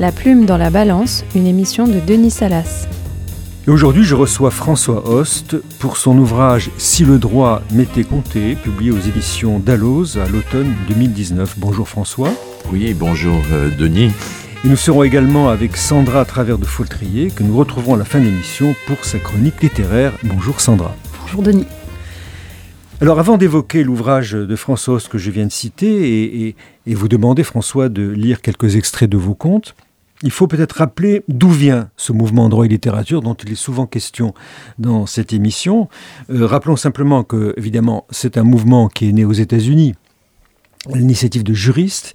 La plume dans la balance, une émission de Denis Salas. Et aujourd'hui, je reçois François Host pour son ouvrage Si le droit m'était compté, publié aux éditions Dalloz à l'automne 2019. Bonjour François. Oui, bonjour euh, Denis. Et nous serons également avec Sandra à travers de Foltrier, que nous retrouverons à la fin de l'émission pour sa chronique littéraire. Bonjour Sandra. Bonjour Denis. Alors avant d'évoquer l'ouvrage de François Host que je viens de citer et, et vous demander François de lire quelques extraits de vos contes, il faut peut-être rappeler d'où vient ce mouvement droit et littérature dont il est souvent question dans cette émission. Euh, rappelons simplement que, évidemment, c'est un mouvement qui est né aux États-Unis l'initiative de juristes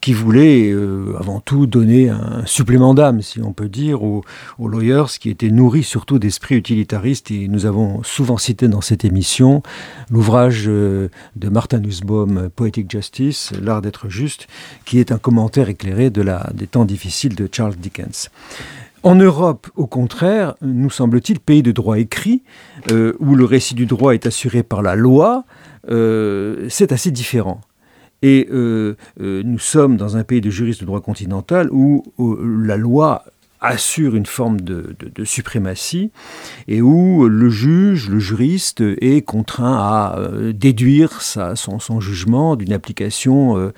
qui voulaient euh, avant tout donner un supplément d'âme, si on peut dire, aux, lawyers qui étaient nourris surtout d'esprit utilitariste. Et nous avons souvent cité dans cette émission l'ouvrage euh, de Martin Nussbaum, Poetic Justice, L'art d'être juste, qui est un commentaire éclairé de la, des temps difficiles de Charles Dickens. En Europe, au contraire, nous semble-t-il, pays de droit écrit, euh, où le récit du droit est assuré par la loi, c'est assez différent. Et euh, euh, nous sommes dans un pays de juristes de droit continental où, la loi assure une forme de, suprématie et où le juge, le juriste est contraint à euh, déduire son, jugement d'une application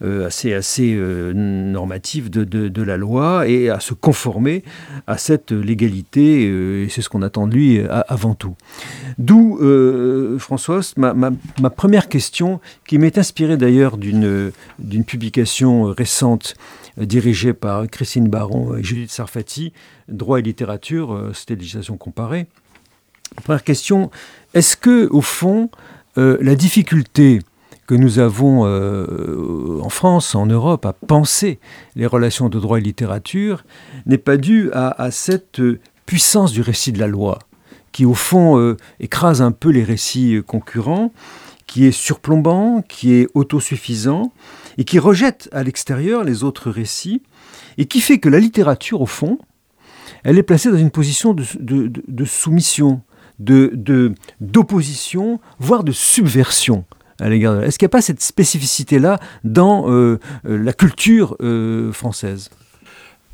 assez, assez normative de, la loi et à se conformer à cette légalité, et c'est ce qu'on attend de lui avant tout. D'où, euh, François, ma, première question, qui m'est inspirée d'ailleurs d'une publication récente euh, dirigée par Christine Baron et Judith Sarfati, Droit et littérature, euh, c'était législation comparée. Première question, est-ce que, au fond, la difficulté que nous avons en France, en Europe, à penser les relations de droit et littérature n'est pas due à cette puissance du récit de la loi qui au fond euh, écrase un peu les récits euh, concurrents, qui est surplombant, qui est autosuffisant, et qui rejette à l'extérieur les autres récits, et qui fait que la littérature, au fond, elle est placée dans une position de, soumission, d'opposition, de, voire de subversion Est-ce qu'il n'y a pas cette spécificité-là dans euh, la culture française?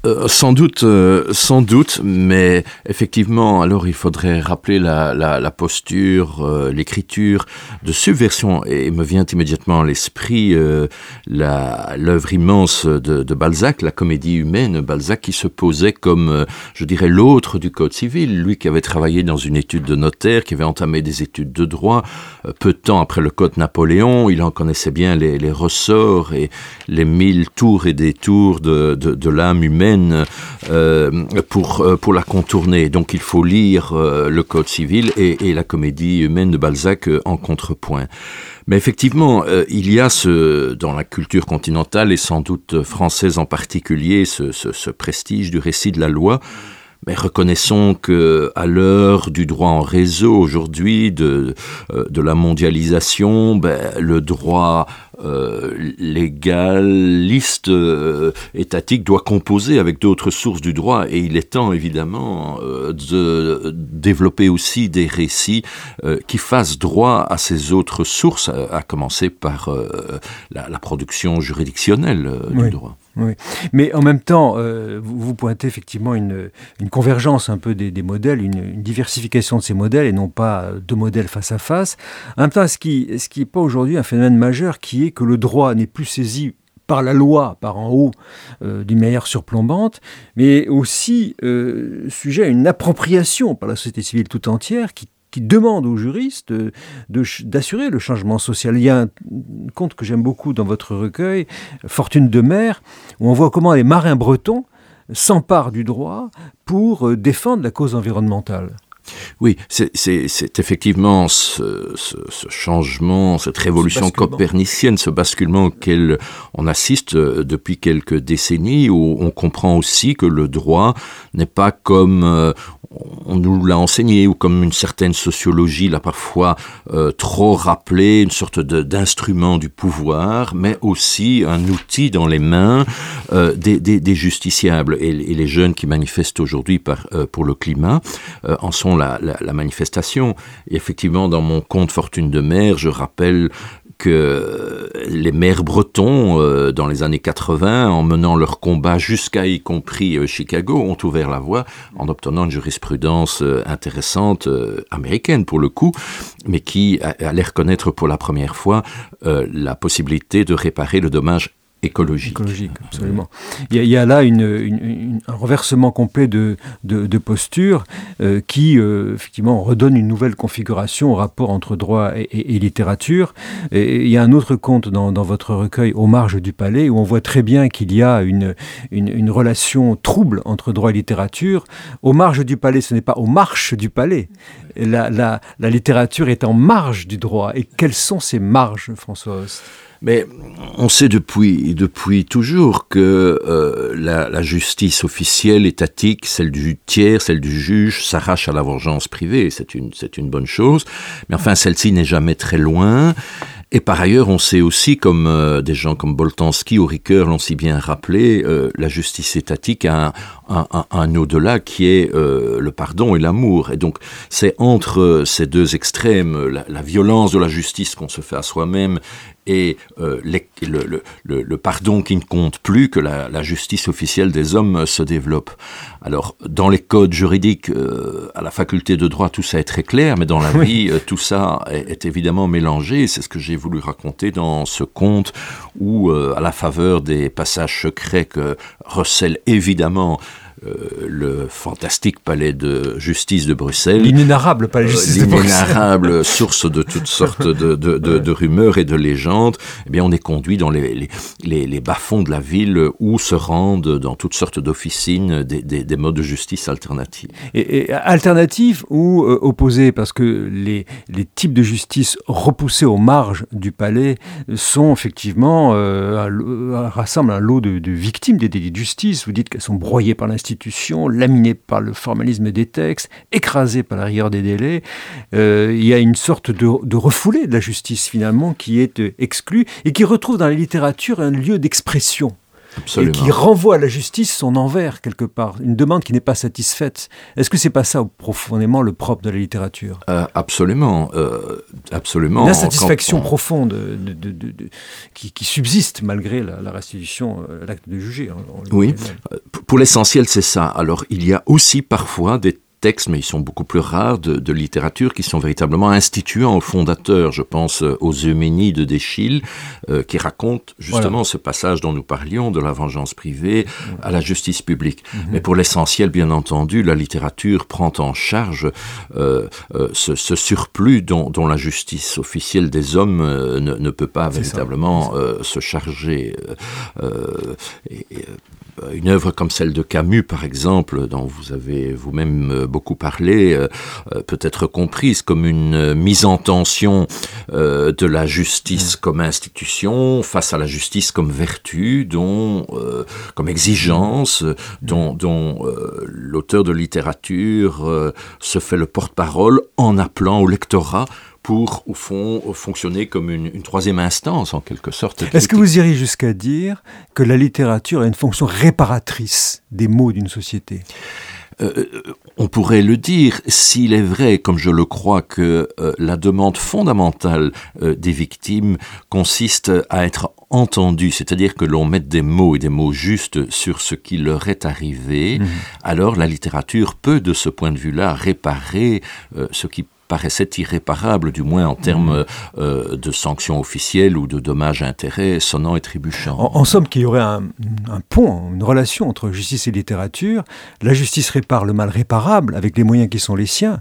Euh, sans doute, euh, sans doute, mais effectivement, alors il faudrait rappeler la, posture, euh, l'écriture de subversion, et me vient immédiatement à l'esprit l'œuvre immense de, Balzac, la comédie humaine, Balzac qui se posait comme, je dirais, l'autre du Code civil, lui qui avait travaillé dans une étude de notaire, qui avait entamé des études de droit, peu de temps après le Code Napoléon, il en connaissait bien les, ressorts et les mille tours et détours de l'âme humaine euh, pour, euh, pour la contourner. Donc il faut lire euh, le Code civil et, la comédie humaine de Balzac en contrepoint. Mais effectivement, il y a ce, dans la culture continentale et sans doute française en particulier ce, ce prestige du récit de la loi mais reconnaissons que à l'heure du droit en réseau aujourd'hui, de, de la mondialisation, ben, le droit euh, légaliste euh, étatique doit composer avec d'autres sources du droit et il est temps évidemment euh, de développer aussi des récits qui fassent droit à ces autres sources, à commencer par la, la, production juridictionnelle du droit. Oui. Mais en même temps, euh, vous, pointez effectivement une, convergence un peu des, modèles, une, diversification de ces modèles et non pas deux modèles face à face. En même temps, ce qui n'est qui pas aujourd'hui un phénomène majeur qui est que le droit n'est plus saisi par la loi, par en haut, euh, d'une manière surplombante, mais aussi euh, sujet à une appropriation par la société civile tout entière qui qui demande aux juristes d'assurer le changement social. Il y a un conte que j'aime beaucoup dans votre recueil, Fortune de mer, où on voit comment les marins bretons s'emparent du droit pour euh, défendre la cause environnementale. Oui, c'est effectivement ce, ce, ce, changement, cette révolution copernicienne, ce basculement auquel on assiste euh, depuis quelques décennies, où on comprend aussi que le droit n'est pas comme euh, on nous l'a enseigné, ou comme une certaine sociologie l'a parfois euh, trop rappelé, une sorte d'instrument du pouvoir, mais aussi un outil dans les mains euh, des, des, des, justiciables. Et, et, les jeunes qui manifestent aujourd'hui pour le climat en sont la, manifestation. Et effectivement, dans mon conte Fortune de mer, je rappelle que les maires bretons, euh, dans les années 80, en menant leur combat jusqu'à y compris euh, Chicago, ont ouvert la voie en obtenant une jurisprudence euh, intéressante, américaine pour le coup, mais qui allait reconnaître pour la première fois la possibilité de réparer le dommage écologique. Écologique, absolument. Il y, a, il y a là une, une, un renversement complet de, de, de posture euh, qui, euh, effectivement, redonne une nouvelle configuration au rapport entre droit et, et, et littérature. Et il y a un autre conte dans, dans, votre recueil, Aux marges du palais, où on voit très bien qu'il y a une, une, une, relation trouble entre droit et littérature. Aux marges du palais, ce n'est pas aux marches du palais. La, la, la littérature est en marge du droit. Et quelles sont ces marges, François Host? Mais on sait depuis, depuis toujours que euh, la, justice officielle, étatique, celle du tiers, celle du juge, s'arrache à la vengeance privée. C'est une, une bonne chose. Mais enfin, celle-ci n'est jamais très loin. Et par ailleurs, on sait aussi, comme euh, des gens comme Boltanski ou Ricoeur l'ont si bien rappelé, euh, la justice étatique a un, un au-delà qui est euh, le pardon et l'amour. Et donc, c'est entre ces deux extrêmes, la, la violence de la justice qu'on se fait à soi-même et euh, les, le, le, le, le pardon qui ne compte plus que la, la justice officielle des hommes se développe. Alors, dans les codes juridiques, euh, à la faculté de droit, tout ça est très clair, mais dans la oui. vie, euh, tout ça est, est évidemment mélangé. C'est ce que j'ai voulu raconter dans ce conte où, euh, à la faveur des passages secrets que recèle évidemment euh, le fantastique palais de justice de Bruxelles. L'inénarrable palais de justice euh, L'inénarrable source de toutes sortes de, de, de, de rumeurs et de légendes. Eh bien, on est conduit dans les, les, les, les bas-fonds de la ville où se rendent dans toutes sortes d'officines des, des, des modes de justice alternatives. Et, et alternatives ou euh, opposées Parce que les, les types de justice repoussés aux marges du palais sont effectivement euh, rassemblent un lot de, de victimes des délits de justice. Vous dites qu'elles sont broyées par l'institution institutions, par le formalisme des textes, écrasées par la rigueur des délais. Euh, il y a une sorte de, de refoulé de la justice finalement qui est euh, exclue et qui retrouve dans la littérature un lieu d'expression. Absolument. et qui renvoie à la justice son envers quelque part, une demande qui n'est pas satisfaite. Est-ce que c'est pas ça profondément le propre de la littérature? Euh, Absolument, euh, absolument. Une insatisfaction on... profonde de, de, de, de, qui, qui subsiste malgré la, la restitution, euh, l'acte de juger. Oui, pour l'essentiel c'est ça. Alors il y a aussi parfois des textes, mais ils sont beaucoup plus rares, de, de littérature qui sont véritablement instituants aux fondateurs. Je pense euh, aux Euménides d'Eschyle, euh, qui racontent justement voilà. ce passage dont nous parlions, de la vengeance privée à la justice publique. Mm -hmm. Mais pour l'essentiel, bien entendu, la littérature prend en charge euh, euh, ce, ce surplus dont, dont la justice officielle des hommes ne, ne peut pas véritablement se charger. Et, et, une œuvre comme celle de Camus, par exemple, dont vous avez vous-même beaucoup parlé, euh, peut être comprise comme une mise en tension euh, de la justice mmh. comme institution face à la justice comme vertu, dont, euh, comme exigence, mmh. dont, dont euh, l'auteur de littérature euh, se fait le porte-parole en appelant au lectorat pour, au fond, fonctionner comme une, une troisième instance, en quelque sorte. Est-ce que vous iriez jusqu'à dire que la littérature a une fonction réparatrice des maux d'une société? Euh, on pourrait le dire s'il est vrai, comme je le crois, que euh, la demande fondamentale euh, des victimes consiste à être entendu, c'est-à-dire que l'on mette des mots et des mots justes sur ce qui leur est arrivé, mmh. alors la littérature peut, de ce point de vue-là, réparer euh, ce qui paraissait irréparable, du moins en termes mmh. euh, de sanctions officielles ou de dommages à intérêts sonnant et trébuchants. En, en somme, qu'il y aurait un, un pont, une relation entre justice et littérature. La justice répare le mal réparable avec les moyens qui sont les siens.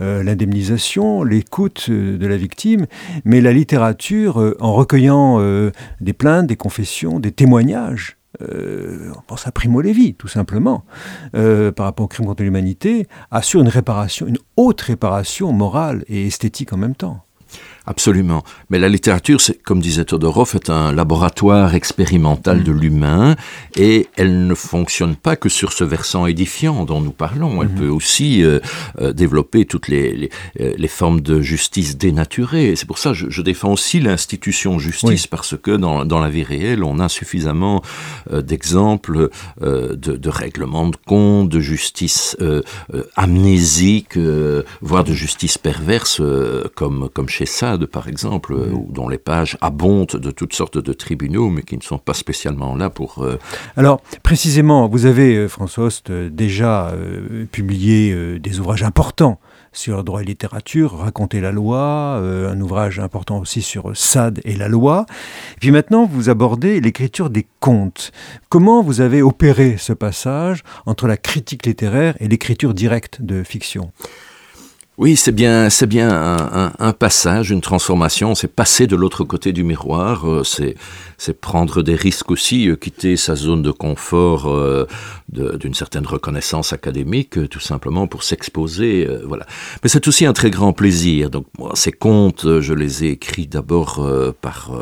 Euh, l'indemnisation, l'écoute euh, de la victime, mais la littérature, euh, en recueillant des plaintes, des confessions, des témoignages, euh, on pense à Primo Levi, tout simplement, euh, par rapport au crime contre l'humanité, assure une réparation, une haute réparation morale et esthétique en même temps. Absolument. Mais la littérature, comme disait Todorov, est un laboratoire expérimental de l'humain et elle ne fonctionne pas que sur ce versant édifiant dont nous parlons. Elle mmh. peut aussi euh, euh, développer toutes les, les, euh, les formes de justice dénaturée. C'est pour ça que je, je défends aussi l'institution justice oui. parce que dans, dans la vie réelle, on a suffisamment euh, d'exemples de, de règlements de compte, de justice amnésique, voire de justice perverse, comme, comme chez Sade par exemple, euh, dont les pages abondent de toutes sortes de tribunaux, mais qui ne sont pas spécialement là pour... Euh, Alors, précisément, vous avez, François Host, déjà publié des ouvrages importants sur droit et littérature, Raconter la loi, un ouvrage important aussi sur Sade et la loi. Et puis maintenant, vous abordez l'écriture des contes. Comment vous avez opéré ce passage entre la critique littéraire et l'écriture directe de fiction? Oui, c'est bien, c'est bien un, passage, une transformation. C'est passer de l'autre côté du miroir. Euh, c'est, c'est prendre des risques aussi, euh, quitter sa zone de confort euh, d'une certaine reconnaissance académique, tout simplement pour s'exposer. voilà. Mais c'est aussi un très grand plaisir. Donc, moi, ces contes, je les ai écrits d'abord par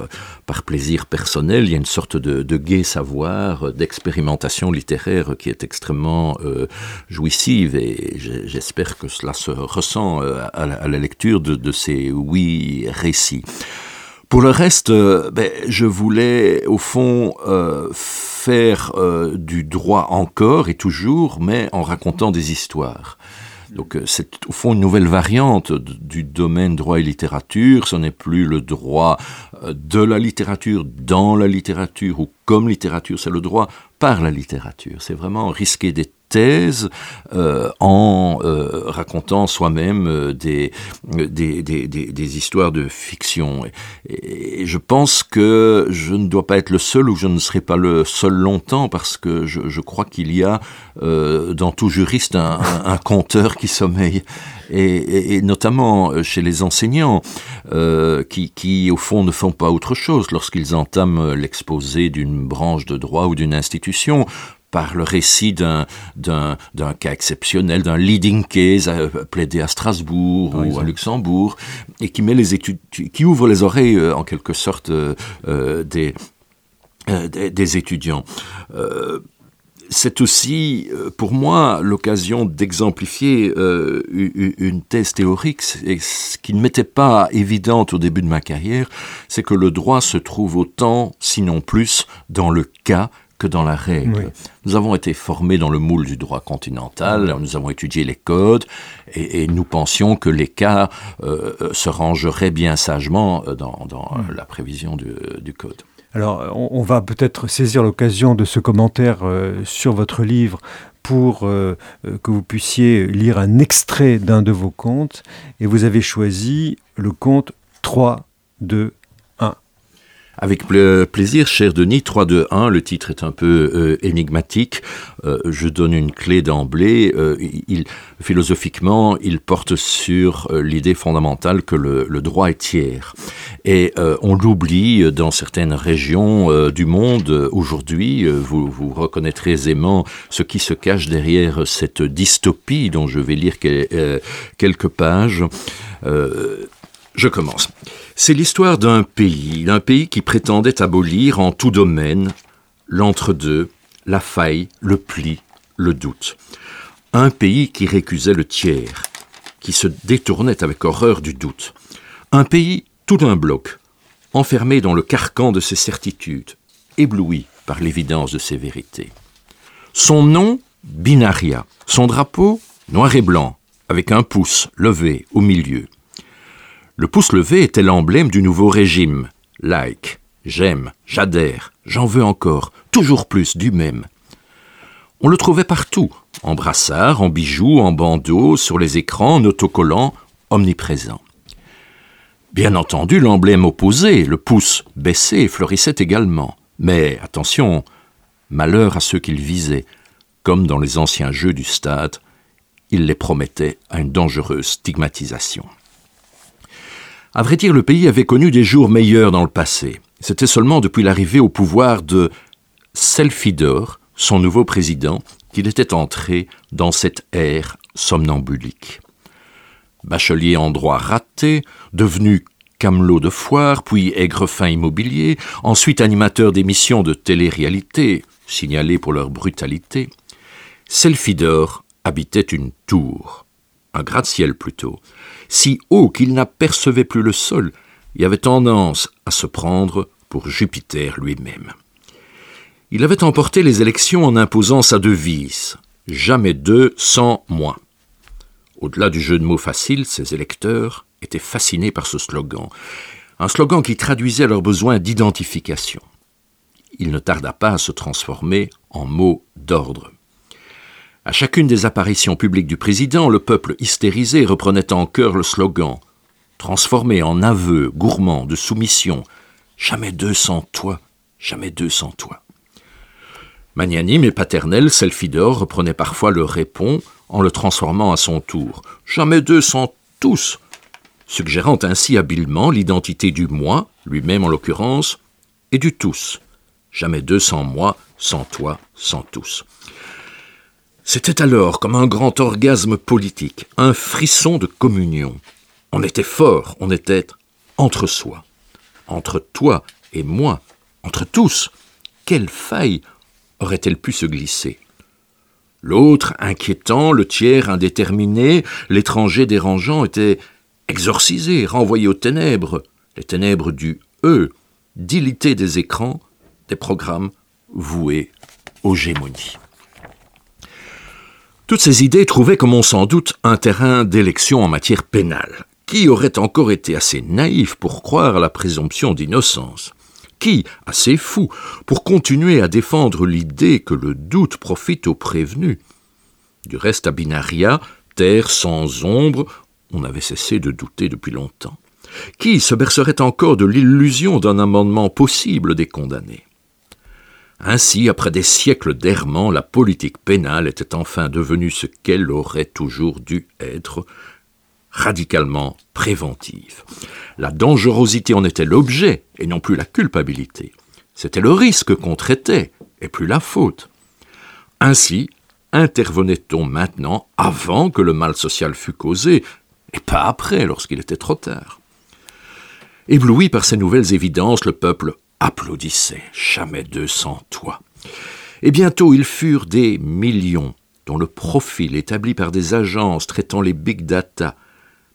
par plaisir personnel. Il y a une sorte de, de gai savoir, d'expérimentation littéraire qui est extrêmement jouissive, et j'espère que cela se ressent euh, à, la, lecture de, ces huit récits. Pour le reste, euh, ben, je voulais au fond euh, faire du droit encore et toujours, mais en racontant des histoires. Donc c'est au fond une nouvelle variante du domaine droit et littérature. Ce n'est plus le droit de la littérature dans la littérature ou comme littérature, c'est le droit par la littérature. C'est vraiment risquer des thèse euh, en euh, racontant soi-même euh, des, des, des, histoires de fiction. Et, je pense que je ne dois pas être le seul ou je ne serai pas le seul longtemps parce que je, crois qu'il y a dans tout juriste un, conteur qui sommeille. Et, et, notamment chez les enseignants qui, qui, au fond, ne font pas autre chose lorsqu'ils entament l'exposé d'une branche de droit ou d'une institution par le récit d'un, d'un, d'un cas exceptionnel, d'un leading case euh, plaidé à Strasbourg ou à Luxembourg, et qui met les études, qui ouvre les oreilles euh, en quelque sorte euh, des, des, étudiants. C'est aussi pour moi l'occasion d'exemplifier une thèse théorique. Et ce qui ne m'était pas évidente au début de ma carrière, c'est que le droit se trouve autant, sinon plus, dans le cas que dans la règle. Nous avons été formés dans le moule du droit continental, nous avons étudié les codes, et, nous pensions que les cas euh, euh, se rangeraient bien sagement euh, dans, la prévision du, code. Alors, on, va peut-être saisir l'occasion de ce commentaire sur votre livre pour que vous puissiez lire un extrait d'un de vos contes, et vous avez choisi le conte 3, 2, avec plaisir, cher Denis, 3, 2, 1, le titre est un peu euh, énigmatique. Euh, je donne une clé d'emblée. Euh, il, philosophiquement, il porte sur l'idée fondamentale que le, droit est tiers. Et on l'oublie dans certaines régions du monde aujourd'hui. Vous, vous reconnaîtrez aisément ce qui se cache derrière cette dystopie dont je vais lire quelques pages. Je commence. C'est l'histoire d'un pays, d'un pays qui prétendait abolir en tout domaine l'entre-deux, la faille, le pli, le doute. Un pays qui récusait le tiers, qui se détournait avec horreur du doute. Un pays tout d'un bloc, enfermé dans le carcan de ses certitudes, ébloui par l'évidence de ses vérités. Son nom, Binaria. Son drapeau, noir et blanc, avec un pouce levé au milieu. Le pouce levé était l'emblème du nouveau régime. Like, j'aime, j'adhère, j'en veux encore, toujours plus du même. On le trouvait partout, en brassard, en bijoux, en bandeaux, sur les écrans, en autocollants, omniprésent. Bien entendu, l'emblème opposé, le pouce baissé, fleurissait également. Mais attention, malheur à ceux qu'il visait, comme dans les anciens jeux du stade, il les promettait à une dangereuse stigmatisation. À vrai dire, le pays avait connu des jours meilleurs dans le passé. C'était seulement depuis l'arrivée au pouvoir de Selfidor, son nouveau président, qu'il était entré dans cette ère somnambulique. Bachelier en droit raté, devenu camelot de foire, puis aigrefin immobilier, ensuite animateur d'émissions de télé-réalité, signalées pour leur brutalité, Selfidor habitait une tour, un gratte-ciel plutôt, si haut qu'il n'apercevait plus le sol et avait tendance à se prendre pour Jupiter lui-même. Il avait emporté les élections en imposant sa devise Jamais deux sans moi. Au-delà du jeu de mots facile, ses électeurs étaient fascinés par ce slogan, un slogan qui traduisait leur besoin d'identification. Il ne tarda pas à se transformer en mot d'ordre. À chacune des apparitions publiques du président, le peuple hystérisé reprenait en chœur le slogan, transformé en aveu gourmand de soumission Jamais deux sans toi, jamais deux sans toi. Magnanime et paternel, Selfidor reprenait parfois le répond en le transformant à son tour. Jamais deux sans tous, suggérant ainsi habilement l'identité du moi, lui-même en l'occurrence, et du tous. Jamais deux sans moi, sans toi, sans tous. C'était alors comme un grand orgasme politique, un frisson de communion. On était fort, on était entre soi, entre toi et moi, entre tous. Quelle faille aurait-elle pu se glisser? L'autre, inquiétant, le tiers, indéterminé, l'étranger dérangeant, était exorcisé, renvoyé aux ténèbres, les ténèbres du E, dilité des écrans, des programmes voués aux gémonies. Toutes ces idées trouvaient, comme on s'en doute, un terrain d'élection en matière pénale. Qui aurait encore été assez naïf pour croire à la présomption d'innocence? Qui, assez fou, pour continuer à défendre l'idée que le doute profite aux prévenus? Du reste, à Binaria, terre sans ombre, on avait cessé de douter depuis longtemps. Qui se bercerait encore de l'illusion d'un amendement possible des condamnés? Ainsi, après des siècles d'errement, la politique pénale était enfin devenue ce qu'elle aurait toujours dû être, radicalement préventive. La dangerosité en était l'objet et non plus la culpabilité. C'était le risque qu'on traitait et plus la faute. Ainsi, intervenait-on maintenant avant que le mal social fût causé, et pas après lorsqu'il était trop tard. Ébloui par ces nouvelles évidences, le peuple applaudissaient, jamais deux sans toi. Et bientôt ils furent des millions, dont le profil établi par des agences traitant les big data,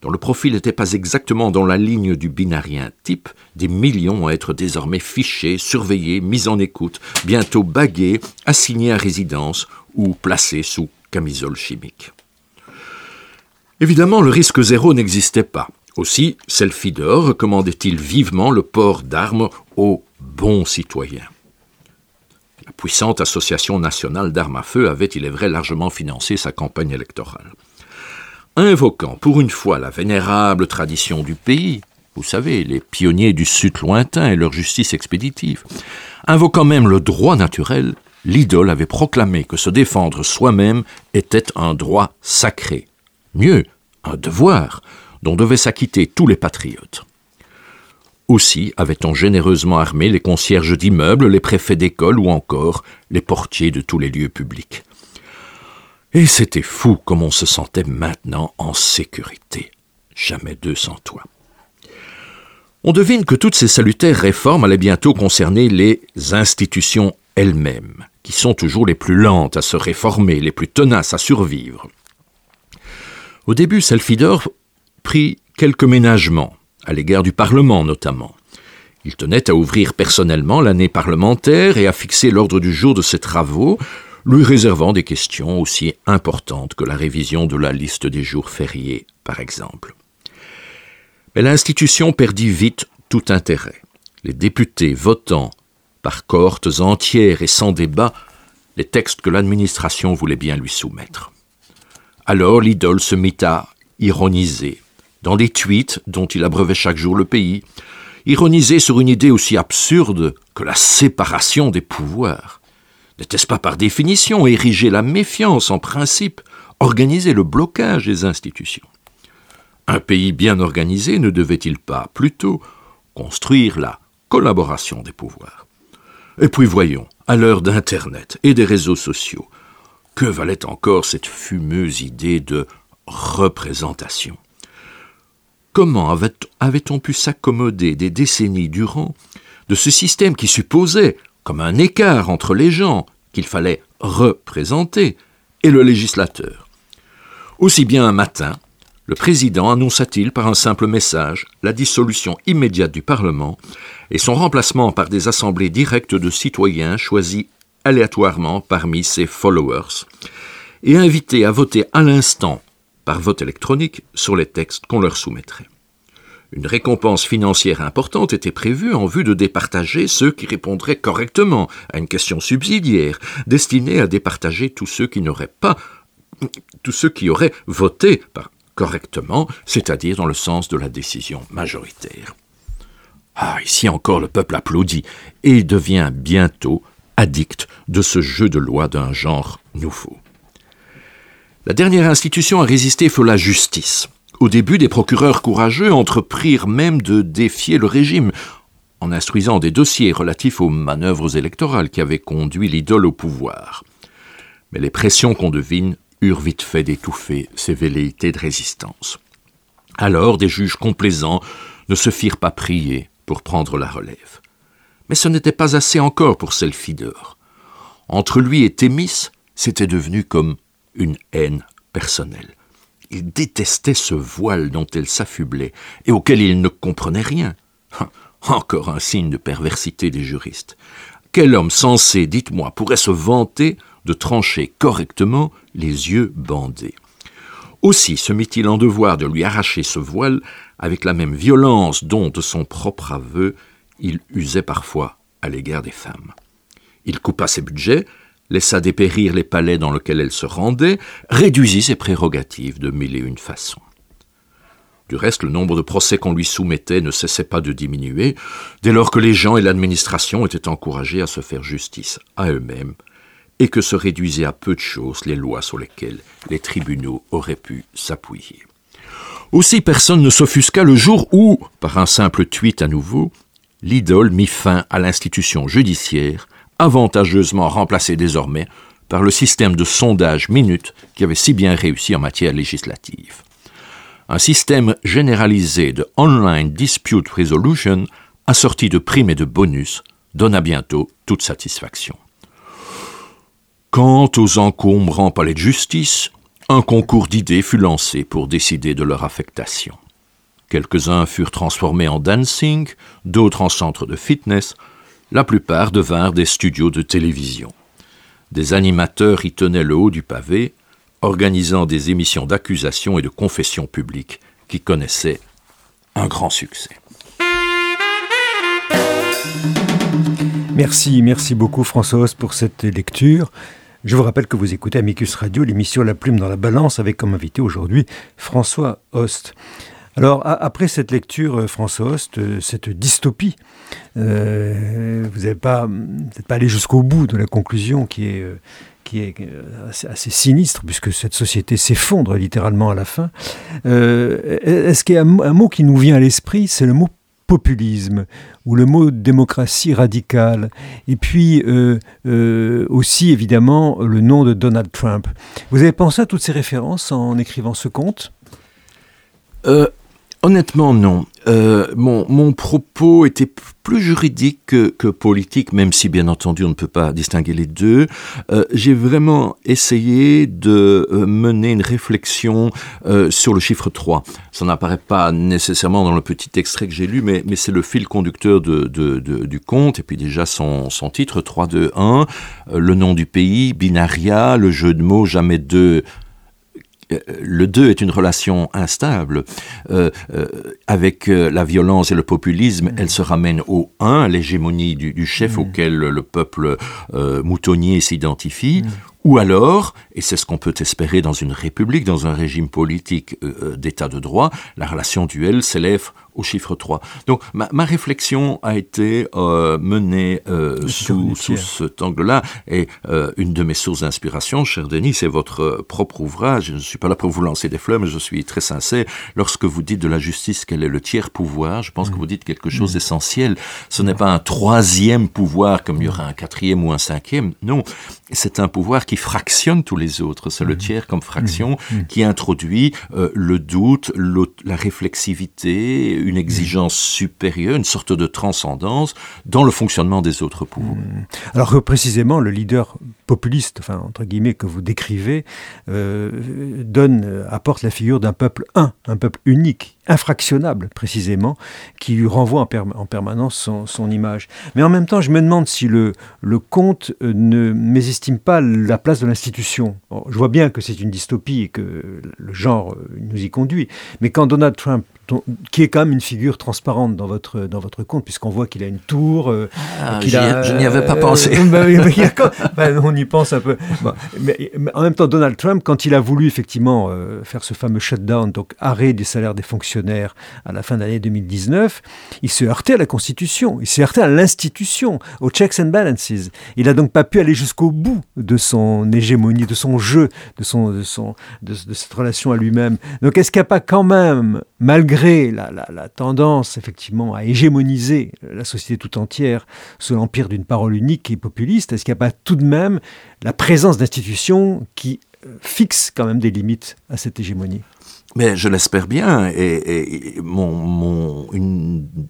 dont le profil n'était pas exactement dans la ligne du binarien type, des millions à être désormais fichés, surveillés, mis en écoute, bientôt bagués, assignés à résidence ou placés sous camisole chimique. Évidemment, le risque zéro n'existait pas. Aussi, Selfidor recommandait-il vivement le port d'armes aux bons citoyens. La puissante Association nationale d'armes à feu avait, il est vrai, largement financé sa campagne électorale. Invoquant pour une fois la vénérable tradition du pays, vous savez, les pionniers du Sud lointain et leur justice expéditive, invoquant même le droit naturel, l'idole avait proclamé que se défendre soi-même était un droit sacré, mieux, un devoir, dont devaient s'acquitter tous les patriotes. Aussi avait-on généreusement armé les concierges d'immeubles, les préfets d'école ou encore les portiers de tous les lieux publics. Et c'était fou comme on se sentait maintenant en sécurité. Jamais deux sans toi. On devine que toutes ces salutaires réformes allaient bientôt concerner les institutions elles-mêmes, qui sont toujours les plus lentes à se réformer, les plus tenaces à survivre. Au début, Selfidor prit quelques ménagements, à l'égard du Parlement notamment. Il tenait à ouvrir personnellement l'année parlementaire et à fixer l'ordre du jour de ses travaux, lui réservant des questions aussi importantes que la révision de la liste des jours fériés, par exemple. Mais l'institution perdit vite tout intérêt. Les députés votant par cohortes entières et sans débat les textes que l'administration voulait bien lui soumettre. Alors l'idole se mit à ironiser, dans les tweets dont il abreuvait chaque jour le pays, ironisait sur une idée aussi absurde que la séparation des pouvoirs. N'était-ce pas par définition ériger la méfiance en principe, organiser le blocage des institutions? Un pays bien organisé ne devait-il pas plutôt construire la collaboration des pouvoirs? Et puis voyons, à l'heure d'Internet et des réseaux sociaux, que valait encore cette fumeuse idée de représentation? Comment avait-on pu s'accommoder des décennies durant de ce système qui supposait, comme un écart entre les gens qu'il fallait représenter, et le législateur? Aussi bien un matin, le président annonça-t-il par un simple message la dissolution immédiate du Parlement et son remplacement par des assemblées directes de citoyens choisis aléatoirement parmi ses followers, et invités à voter à l'instant par vote électronique sur les textes qu'on leur soumettrait. Une récompense financière importante était prévue en vue de départager ceux qui répondraient correctement à une question subsidiaire, destinée à départager tous ceux qui n'auraient pas, tous ceux qui auraient voté correctement, c'est-à-dire dans le sens de la décision majoritaire. Ah, ici encore le peuple applaudit, et devient bientôt addict de ce jeu de loi d'un genre nouveau. La dernière institution à résister fut la justice. Au début, des procureurs courageux entreprirent même de défier le régime, en instruisant des dossiers relatifs aux manœuvres électorales qui avaient conduit l'idole au pouvoir. Mais les pressions qu'on devine eurent vite fait d'étouffer ces velléités de résistance. Alors des juges complaisants ne se firent pas prier pour prendre la relève. Mais ce n'était pas assez encore pour Selfidor. Entre lui et Thémis, c'était devenu comme une haine personnelle. Il détestait ce voile dont elle s'affublait et auquel il ne comprenait rien. Encore un signe de perversité des juristes. Quel homme sensé, dites-moi, pourrait se vanter de trancher correctement les yeux bandés? Aussi se mit-il en devoir de lui arracher ce voile avec la même violence dont, de son propre aveu, il usait parfois à l'égard des femmes. Il coupa ses budgets, laissa dépérir les palais dans lesquels elle se rendait, réduisit ses prérogatives de mille et une façons. Du reste, le nombre de procès qu'on lui soumettait ne cessait pas de diminuer, dès lors que les gens et l'administration étaient encouragés à se faire justice à eux-mêmes, et que se réduisaient à peu de choses les lois sur lesquelles les tribunaux auraient pu s'appuyer. Aussi personne ne s'offusqua le jour où, par un simple tweet à nouveau, l'idole mit fin à l'institution judiciaire avantageusement remplacé désormais par le système de sondage minute qui avait si bien réussi en matière législative. Un système généralisé de Online Dispute Resolution, assorti de primes et de bonus, donna bientôt toute satisfaction. Quant aux encombrants palais de justice, un concours d'idées fut lancé pour décider de leur affectation. Quelques-uns furent transformés en dancing, d'autres en centres de fitness, la plupart devinrent des studios de télévision. Des animateurs y tenaient le haut du pavé, organisant des émissions d'accusation et de confession publique qui connaissaient un grand succès. Merci, merci beaucoup François pour cette lecture. Je vous rappelle que vous écoutez Amicus Radio, l'émission La Plume dans la Balance, avec comme invité aujourd'hui François Host. Alors, après cette lecture, euh, François Host, euh, cette dystopie, euh, vous n'êtes pas, pas allé jusqu'au bout de la conclusion qui est, qui est assez, sinistre, puisque cette société s'effondre littéralement à la fin. Est-ce qu'il y a un, mot qui nous vient à l'esprit? C'est le mot populisme ou le mot démocratie radicale, et puis aussi évidemment le nom de Donald Trump. Vous avez pensé à toutes ces références en écrivant ce conte? Honnêtement, non. Euh, mon, mon, propos était plus juridique que, que, politique, même si bien entendu on ne peut pas distinguer les deux. Euh, J'ai vraiment essayé de euh, mener une réflexion euh, sur le chiffre 3. Ça n'apparaît pas nécessairement dans le petit extrait que j'ai lu, mais, mais c'est le fil conducteur de, de, de, du conte, et puis déjà son, son titre, 3, 2, 1, le nom du pays, binaria, le jeu de mots, jamais deux le 2 est une relation instable. Euh, euh, avec la violence et le populisme, mm. elle se ramène au 1, l'hégémonie du, chef mm. auquel le peuple moutonnier s'identifie, mm. Ou alors, et c'est ce qu'on peut espérer dans une république, dans un régime politique d'état de droit, la relation duel s'élève au chiffre 3. Donc ma, ma réflexion a été euh, menée euh, sous, sous, cet angle-là, et euh, une de mes sources d'inspiration, cher Denis, c'est votre propre ouvrage. Je ne suis pas là pour vous lancer des fleurs, mais je suis très sincère. Lorsque vous dites de la justice qu'elle est le tiers pouvoir, je pense que mm. vous dites quelque chose mm. d'essentiel. Ce n'est pas un troisième pouvoir comme il y aurait un quatrième ou un cinquième. Non, c'est un pouvoir qui fractionne tous les autres. C'est le mm. tiers comme fraction qui introduit le doute, la réflexivité, une exigence supérieure, une sorte de transcendance dans le fonctionnement des autres pouvoirs. Hmm. Alors que précisément, le leader populiste, entre guillemets, que vous décrivez, euh, donne, apporte la figure d'un peuple un, un peuple unique, infractionnable précisément, qui lui renvoie en, permanence son, image. Mais en même temps, je me demande si le, le conte euh, ne mésestime pas la place de l'institution. Je vois bien que c'est une dystopie et que le genre nous y conduit, mais quand Donald Trump qui est quand même une figure transparente dans votre, dans votre conte, puisqu'on voit qu'il a une tour. Ah, je n'y avais pas pensé. Ben, on y pense un peu. mais, en même temps, Donald Trump, quand il a voulu effectivement faire ce fameux shutdown, donc arrêt des salaires des fonctionnaires à la fin de l'année 2019, il se heurtait à la Constitution, il s'est heurté à l'institution, aux checks and balances. Il n'a donc pas pu aller jusqu'au bout de son hégémonie, de son jeu, de, cette relation à lui-même. Donc est-ce qu'il n'y a pas quand même, malgré la, la, tendance effectivement à hégémoniser la société tout entière sous l'empire d'une parole unique et populiste, est-ce qu'il n'y a pas tout de même la présence d'institutions qui euh, fixent quand même des limites à cette hégémonie? Mais je l'espère bien, et, et mon, mon,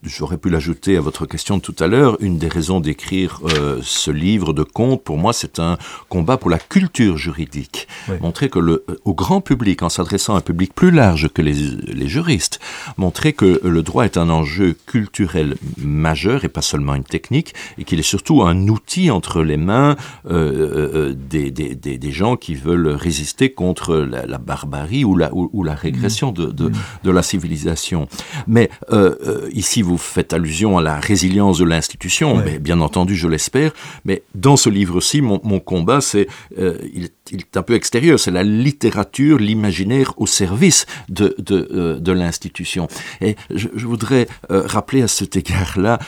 j'aurais pu l'ajouter à votre question de tout à l'heure, une des raisons d'écrire euh, ce livre de contes, pour moi, c'est un combat pour la culture juridique. Montrer que le, euh, au grand public, en s'adressant à un public plus large que les, les juristes, montrer que le droit est un enjeu culturel majeur et pas seulement une technique, et qu'il est surtout un outil entre les mains euh, euh des, des, des, des, gens qui veulent résister contre la, la barbarie ou la, ou, ou la régression de, de, de, la civilisation. Mais euh, euh, ici, vous faites allusion à la résilience de l'institution, mais bien entendu, je l'espère. Mais dans ce livre-ci, mon, mon, combat, c'est euh, il, il, est un peu extérieur, c'est la littérature, l'imaginaire au service de, de, de l'institution. Et je, je voudrais euh, rappeler à cet égard-là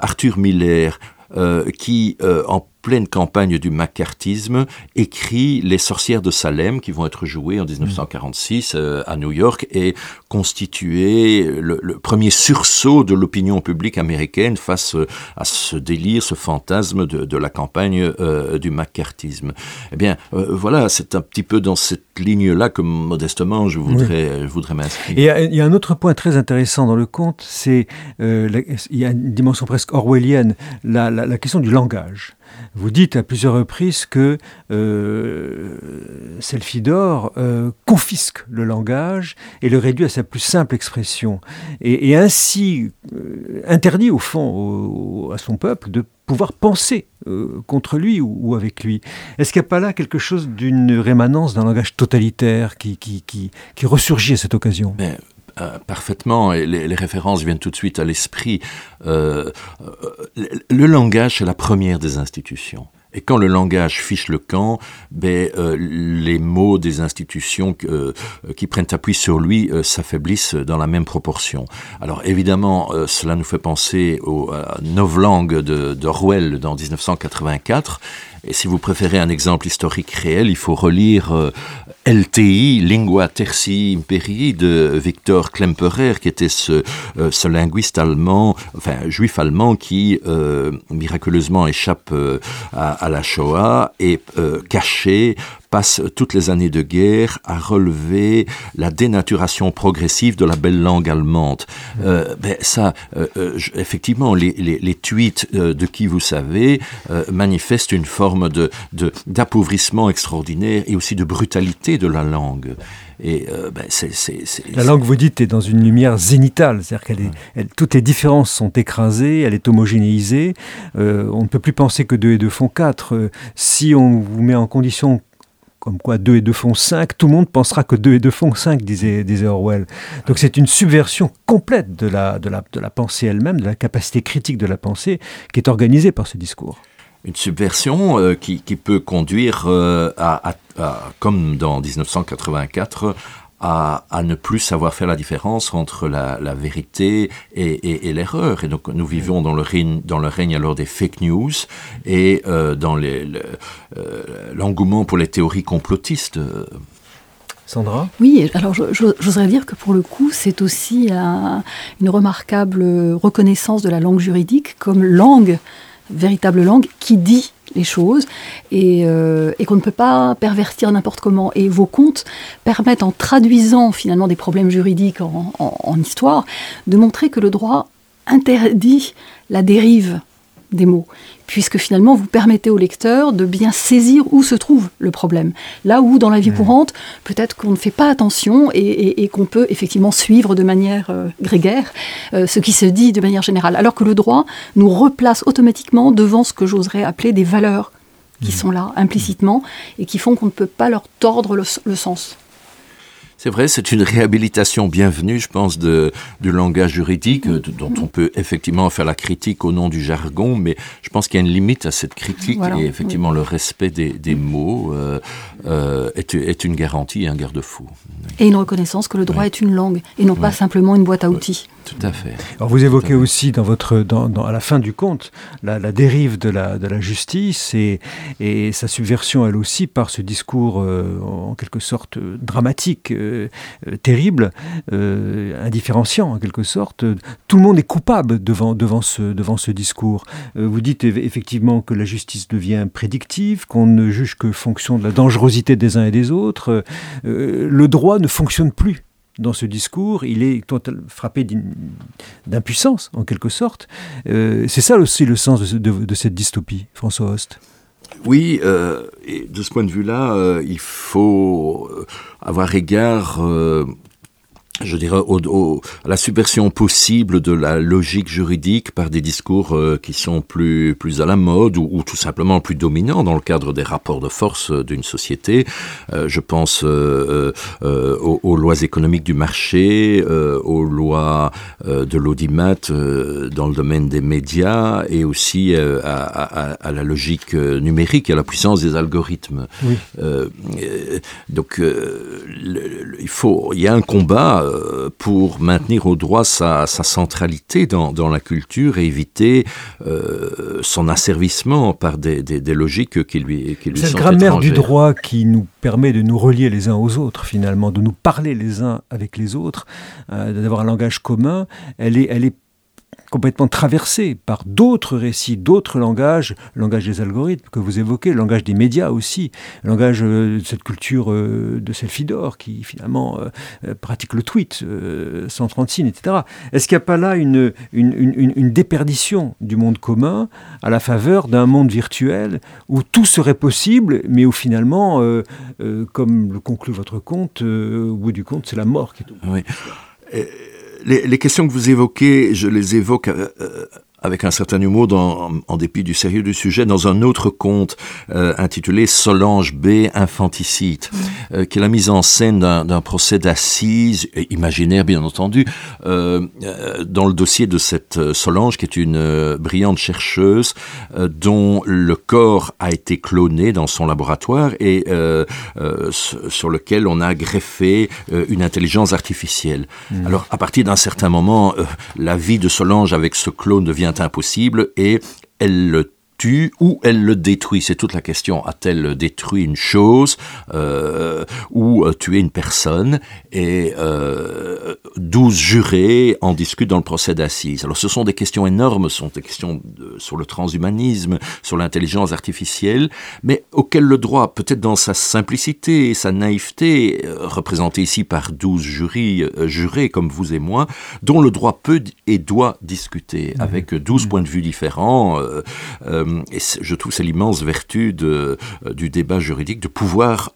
Arthur Miller, qui, en pleine campagne du macartisme, écrit Les sorcières de Salem, qui vont être jouées en 1946 euh, à New York, et constituer le, le premier sursaut de l'opinion publique américaine face euh, à ce délire, ce fantasme de, de la campagne euh, du macartisme. Eh bien, euh, voilà, c'est un petit peu dans cette ligne-là que modestement je voudrais, oui. je voudrais m'inscrire. Et il y a un autre point très intéressant dans le conte, c'est il y a une dimension presque orwellienne, la, la, la question du langage. Vous dites à plusieurs reprises que euh, Selfidor euh, confisque le langage et le réduit à sa plus simple expression, et, ainsi euh, interdit au fond à son peuple de pouvoir penser euh, contre lui ou, avec lui. Est-ce qu'il n'y a pas là quelque chose d'une rémanence d'un langage totalitaire qui, qui, ressurgit à cette occasion? Euh, parfaitement, et les, références viennent tout de suite à l'esprit. Euh, le, le langage, c'est la première des institutions. Et quand le langage fiche le camp, ben, euh, les mots des institutions euh, qui prennent appui sur lui euh, s'affaiblissent dans la même proportion. Alors évidemment, euh, cela nous fait penser aux novlangues d'Orwell de, dans 1984. Et si vous préférez un exemple historique réel, il faut relire euh, LTI, Lingua Tertii Imperii de Victor Klemperer, qui était ce, euh, linguiste allemand, enfin juif allemand, qui euh, miraculeusement échappe euh, à, la Shoah et caché passe toutes les années de guerre à relever la dénaturation progressive de la belle langue allemande. Euh, ben ça, euh, euh, effectivement, les, les, les tweets de qui vous savez euh, manifestent une forme de d'appauvrissement extraordinaire et aussi de brutalité de la langue. Et euh, ben c est, c est, c est, la langue, vous dites, est dans une lumière zénitale, c'est-à-dire qu'elle toutes les différences sont écrasées, elle est homogénéisée. Euh, on ne peut plus penser que deux et deux font quatre. Euh, si on vous met en condition comme quoi 2 et 2 font 5, tout le monde pensera que 2 et 2 font 5, disait, Orwell. Donc c'est une subversion complète de la, pensée elle-même, de la capacité critique de la pensée, qui est organisée par ce discours. Une subversion euh, qui, peut conduire euh, à, à, comme dans 1984, à, à ne plus savoir faire la différence entre la, la vérité et, et, et l'erreur. Et donc nous vivons dans le règne, dans le règne alors des fake news et euh, dans l'engouement le, euh, pour les théories complotistes. Sandra? Oui, alors j'oserais dire que pour le coup, c'est aussi un, une remarquable reconnaissance de la langue juridique comme langue, véritable langue, qui dit les choses et, euh, et qu'on ne peut pas pervertir n'importe comment. Et vos contes permettent, en traduisant finalement des problèmes juridiques en histoire, de montrer que le droit interdit la dérive des mots, puisque finalement vous permettez au lecteur de bien saisir où se trouve le problème. Là où dans la vie mmh. courante, peut-être qu'on ne fait pas attention et, et, et qu'on peut effectivement suivre de manière euh, grégaire euh, ce qui se dit de manière générale, alors que le droit nous replace automatiquement devant ce que j'oserais appeler des valeurs qui mmh. sont là implicitement et qui font qu'on ne peut pas leur tordre le, le sens C'est vrai, c'est une réhabilitation bienvenue, je pense, de, du langage juridique, dont on peut effectivement faire la critique au nom du jargon, mais je pense qu'il y a une limite à cette critique et effectivement le respect des, des mots euh, euh, est, est, une garantie et un garde-fou. Et une reconnaissance que le droit est une langue et non pas simplement une boîte à outils. Tout à fait. Alors vous évoquez aussi dans votre, dans, dans, à la fin du conte la, la, dérive de la, de la justice et, et sa subversion elle aussi par ce discours euh, en quelque sorte dramatique, euh, terrible, euh, indifférenciant en quelque sorte. Tout le monde est coupable devant, devant, ce, devant ce discours. Euh, vous dites effectivement que la justice devient prédictive, qu'on ne juge que fonction de la dangerosité des uns et des autres. Euh, le droit ne fonctionne plus dans ce discours, il est frappé d'impuissance, en quelque sorte. Euh, c'est ça aussi le sens de, cette dystopie, François Host? Oui, euh, de ce point de vue-là, euh, il faut avoir égard je dirais, au, au, à la subversion possible de la logique juridique par des discours euh, qui sont plus, plus à la mode ou, ou, tout simplement plus dominants dans le cadre des rapports de force euh, d'une société. Euh, je pense euh, euh, aux, aux, lois économiques du marché, euh, aux lois de l'audimat dans le domaine des médias et aussi à, à, à, la logique numérique et à la puissance des algorithmes. Oui. donc, le, le, il faut, il y a un combat euh, pour maintenir au droit sa, sa centralité dans, dans, la culture et éviter euh, son asservissement par des, des, des logiques qui lui, qui lui Cette grammaire du droit qui nous permet de nous relier les uns aux autres, finalement, de nous parler les uns avec les autres, euh, d'avoir un langage commun, elle est, elle est complètement traversé par d'autres récits, d'autres langages, le langage des algorithmes que vous évoquez, le langage des médias aussi, le langage euh, de cette culture euh, de selfie d'or qui finalement euh, pratique le tweet sans 30 signes, etc. Est-ce qu'il n'y a pas là une, une, une, déperdition du monde commun à la faveur d'un monde virtuel où tout serait possible, mais où finalement, comme le conclut votre conte, au bout du compte, c'est la mort qui est les, les questions que vous évoquez, je les évoque euh, avec un certain humour dans, en dépit du sérieux du sujet dans un autre conte euh, intitulé Solange B. Infanticide euh, qui est la mise en scène d'un procès d'assises imaginaire bien entendu euh, dans le dossier de cette Solange qui est une brillante chercheuse dont le corps a été cloné dans son laboratoire et sur lequel on a greffé une intelligence artificielle. Mmh. alors à partir d'un certain moment la vie de Solange avec ce clone devient impossible et elle le tue ou elle le détruit? C'est toute la question. A-t-elle détruit une chose euh, ou euh, tué une personne? Et euh, 12 jurés en discutent dans le procès d'assises. Alors ce sont des questions énormes, ce sont des questions de, sur le transhumanisme, sur l'intelligence artificielle, mais auxquelles le droit, peut-être dans sa simplicité et sa naïveté, euh, représentée ici par 12 jurys, jurés comme vous et moi, dont le droit peut et doit discuter mmh. avec 12 mmh. points de vue différents. Euh, et je trouve c'est l'immense vertu euh, du débat juridique de pouvoir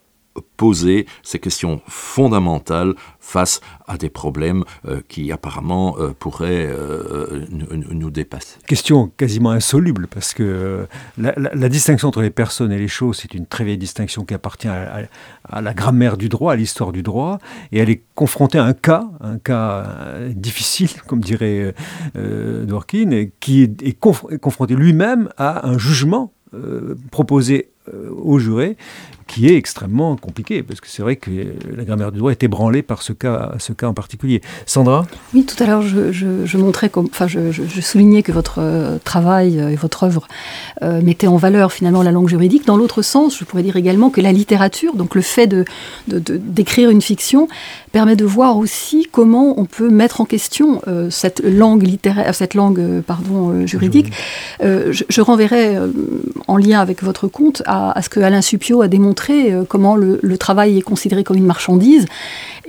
poser ces questions fondamentales face à des problèmes euh, qui apparemment euh, pourraient euh, nous, dépasser. Question quasiment insoluble parce que la, distinction entre les personnes et les choses, c'est une très vieille distinction qui appartient à, la grammaire du droit, à l'histoire du droit, et elle est confrontée à un cas, un cas difficile, comme dirait Dworkin, qui est, est, est confronté lui-même à un jugement proposé aux jurés qui est extrêmement compliqué, parce que c'est vrai que la grammaire du droit est ébranlée par ce cas, ce cas en particulier. Sandra? Oui, tout à l'heure, je, je, je, montrais, comme, enfin, je, soulignais que votre euh, travail et votre œuvre euh, mettaient en valeur finalement la langue juridique. Dans l'autre sens, je pourrais dire également que la littérature, donc le fait de, d'écrire une fiction, permet de voir aussi comment on peut mettre en question euh, cette langue littéraire, cette langue, euh, pardon, euh, juridique. Euh, je, renverrai euh, en lien avec votre compte à, à ce que Alain Supio a démontré montrer euh, comment le, le travail est considéré comme une marchandise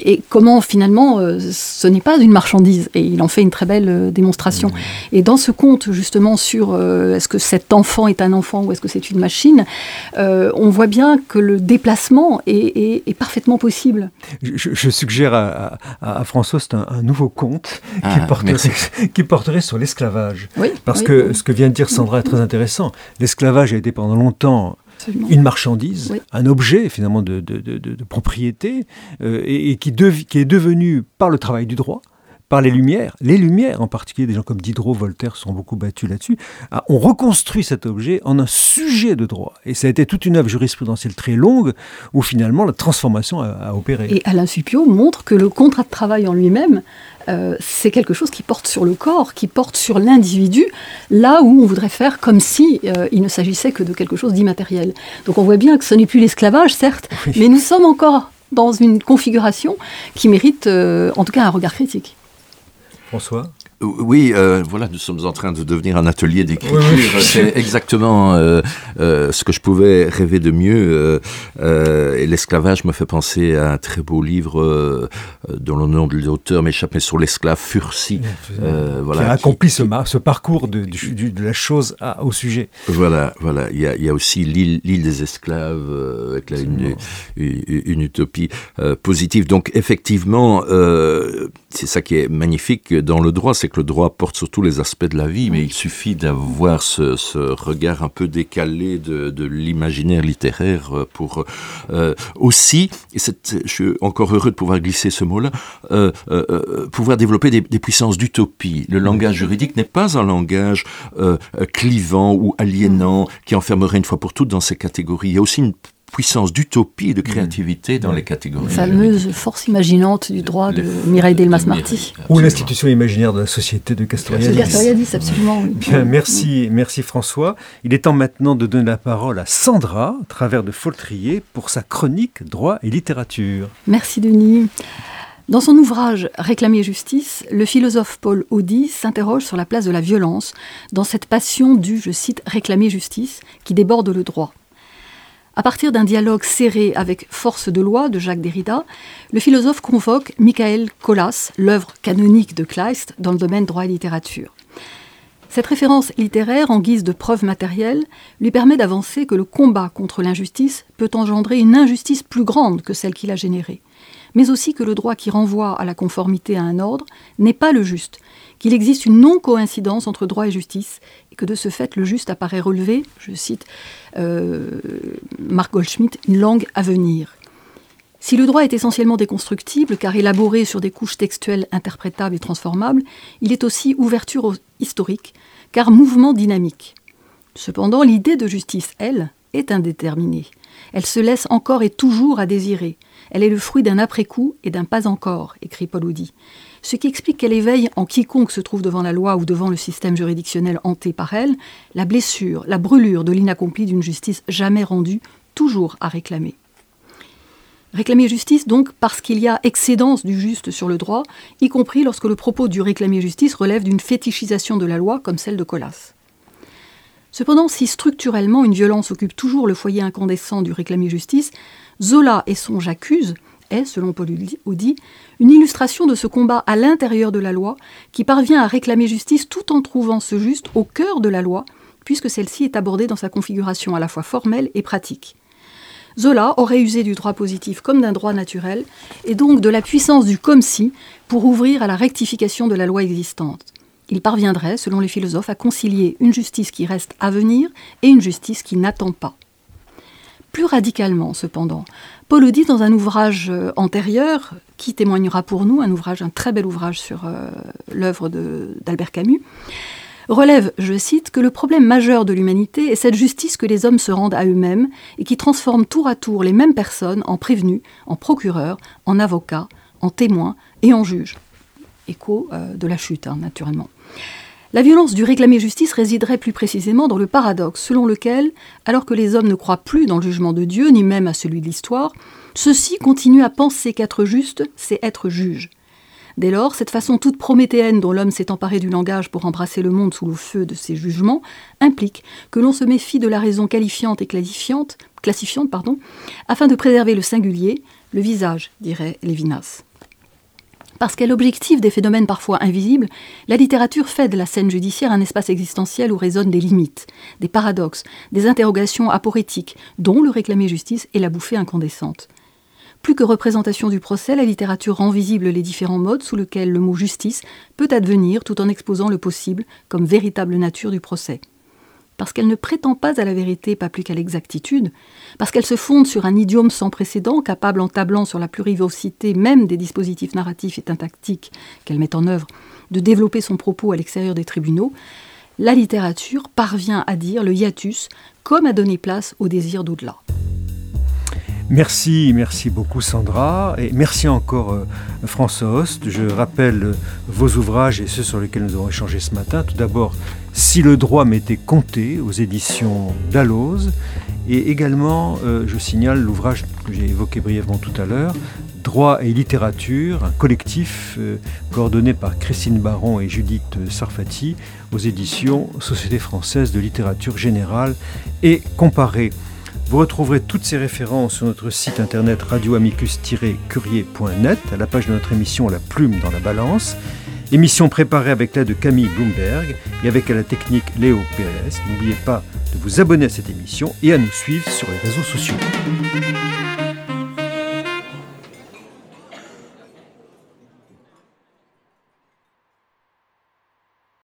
et comment finalement euh, ce n'est pas une marchandise. Et il en fait une très belle euh, démonstration. Mmh. et dans ce conte justement sur euh, est-ce que cet enfant est un enfant ou est-ce que c'est une machine euh, on voit bien que le déplacement est, est, est parfaitement possible. Je, je suggère à, à, à François c'est un, un nouveau conte ah, qui, porterait, qui porterait sur l'esclavage. Oui, parce oui, que oui. ce que vient de dire Sandra est très intéressant. L'esclavage a été pendant longtemps une marchandise, un objet finalement de, propriété, euh, et, qui, qui est devenu par le travail du droit par les Lumières, les Lumières en particulier, des gens comme Diderot, Voltaire sont beaucoup battus là-dessus, ah, ont reconstruit cet objet en un sujet de droit. Et ça a été toute une œuvre jurisprudentielle très longue où finalement la transformation a, opéré. Et Alain Supio montre que le contrat de travail en lui-même, euh, c'est quelque chose qui porte sur le corps, qui porte sur l'individu, là où on voudrait faire comme si euh, il ne s'agissait que de quelque chose d'immatériel. Donc on voit bien que ce n'est plus l'esclavage, certes, mais nous sommes encore dans une configuration qui mérite euh, en tout cas un regard critique. François oui, euh, voilà, nous sommes en train de devenir un atelier d'écriture. C'est exactement euh, euh, ce que je pouvais rêver de mieux. et l'esclavage me fait penser à un très beau livre dont le nom de l'auteur m'échappe, sur l'esclave Fursi. voilà, qui a accompli ce, ce, parcours de, de, la chose au sujet. Voilà, voilà. Il y a, il y a aussi l'île des esclaves avec là, une, une, utopie positive. Donc effectivement, c'est ça qui est magnifique dans le droit, c'est le droit porte sur tous les aspects de la vie, mais il suffit d'avoir ce, regard un peu décalé de, l'imaginaire littéraire euh, pour euh, aussi, et je suis encore heureux de pouvoir glisser ce mot-là, euh, pouvoir développer des, puissances d'utopie. Le langage juridique n'est pas un langage clivant ou aliénant qui enfermerait une fois pour toutes dans ces catégories. Il y a aussi puissance d'utopie et de créativité dans les catégories. La fameuse force imaginante du droit de Mireille Delmas-Marty. Ou l'institution imaginaire de la société de Castoriadis. Castoriadis, absolument. Bien, merci, merci François. Il est temps maintenant de donner la parole à Sandra, à travers de Foltrier, pour sa chronique Droit et littérature. Merci Denis. Dans son ouvrage Réclamer justice, le philosophe Paul Audi s'interroge sur la place de la violence dans cette passion du, je cite, réclamer justice qui déborde le droit. À partir d'un dialogue serré avec Force de loi de Jacques Derrida, le philosophe convoque Michael Colas, l'œuvre canonique de Kleist dans le domaine droit et littérature. Cette référence littéraire, en guise de preuve matérielle, lui permet d'avancer que le combat contre l'injustice peut engendrer une injustice plus grande que celle qu'il a générée, mais aussi que le droit qui renvoie à la conformité à un ordre n'est pas le juste, qu'il existe une non-coïncidence entre droit et justice, que de ce fait le juste apparaît relever, je cite euh, Marc Goldschmidt, une langue à venir. Si le droit est essentiellement déconstructible, car élaboré sur des couches textuelles interprétables et transformables, il est aussi ouverture historique, car mouvement dynamique. Cependant, l'idée de justice, elle, est indéterminée. Elle se laisse encore et toujours à désirer. Elle est le fruit d'un après-coup et d'un pas encore, écrit Paul Audi ce qui explique qu'elle éveille en quiconque se trouve devant la loi ou devant le système juridictionnel hanté par elle la blessure, la brûlure de l'inaccompli d'une justice jamais rendue, toujours à réclamer. Réclamer justice, donc, parce qu'il y a excédence du juste sur le droit, y compris lorsque le propos du réclamer justice relève d'une fétichisation de la loi comme celle de Colas. Cependant, si structurellement une violence occupe toujours le foyer incandescent du réclamer justice, Zola et son J'accuse est, selon Paul Audi, une illustration de ce combat à l'intérieur de la loi qui parvient à réclamer justice tout en trouvant ce juste au cœur de la loi, puisque celle-ci est abordée dans sa configuration à la fois formelle et pratique. Zola aurait usé du droit positif comme d'un droit naturel, et donc de la puissance du comme si pour ouvrir à la rectification de la loi existante. Il parviendrait, selon les philosophes, à concilier une justice qui reste à venir et une justice qui n'attend pas. Plus radicalement, cependant, Paul dit dans un ouvrage euh, antérieur, qui témoignera pour nous, un ouvrage, très bel ouvrage sur euh, l'œuvre d'Albert Camus, relève, je cite, que le problème majeur de l'humanité est cette justice que les hommes se rendent à eux-mêmes et qui transforme tour à tour les mêmes personnes en prévenus, en procureurs, en avocats, en témoins et en juges. Écho euh, de la chute, hein, naturellement. La violence du réclamer justice résiderait plus précisément dans le paradoxe selon lequel, alors que les hommes ne croient plus dans le jugement de Dieu, ni même à celui de l'histoire, ceux-ci continuent à penser qu'être juste, c'est être juge. Dès lors, cette façon toute prométhéenne dont l'homme s'est emparé du langage pour embrasser le monde sous le feu de ses jugements implique que l'on se méfie de la raison qualifiante et classifiante, afin de préserver le singulier, le visage, dirait Lévinas. Parce qu'elle objective des phénomènes parfois invisibles, la littérature fait de la scène judiciaire un espace existentiel où résonnent des limites, des paradoxes, des interrogations aporétiques, dont le réclamer justice est la bouffée incandescente. Plus que représentation du procès, la littérature rend visible les différents modes sous lesquels le mot justice peut advenir tout en exposant le possible comme véritable nature du procès. Parce qu'elle ne prétend pas à la vérité, pas plus qu'à l'exactitude, parce qu'elle se fonde sur un idiome sans précédent, capable en tablant sur la plurivocité même des dispositifs narratifs et tactiques qu'elle met en œuvre, de développer son propos à l'extérieur des tribunaux, la littérature parvient à dire le hiatus comme à donner place au désir d'au-delà. Merci, merci beaucoup Sandra, et merci encore euh, François Host. Je rappelle euh, vos ouvrages et ceux sur lesquels nous avons échangé ce matin. Tout d'abord, Si le droit m'était compté aux éditions Dalloz, et également, euh, je signale l'ouvrage que j'ai évoqué brièvement tout à l'heure, Droit et littérature, un collectif coordonné par Christine Baron et Judith Sarfati aux éditions Société française de littérature générale et comparée. Vous retrouverez toutes ces références sur notre site internet radioamicus-curier.net, à la page de notre émission La Plume dans la Balance. Émission préparée avec l'aide de Camille Bloomberg et avec la technique Léo Pérez. N'oubliez pas de vous abonner à cette émission et à nous suivre sur les réseaux sociaux.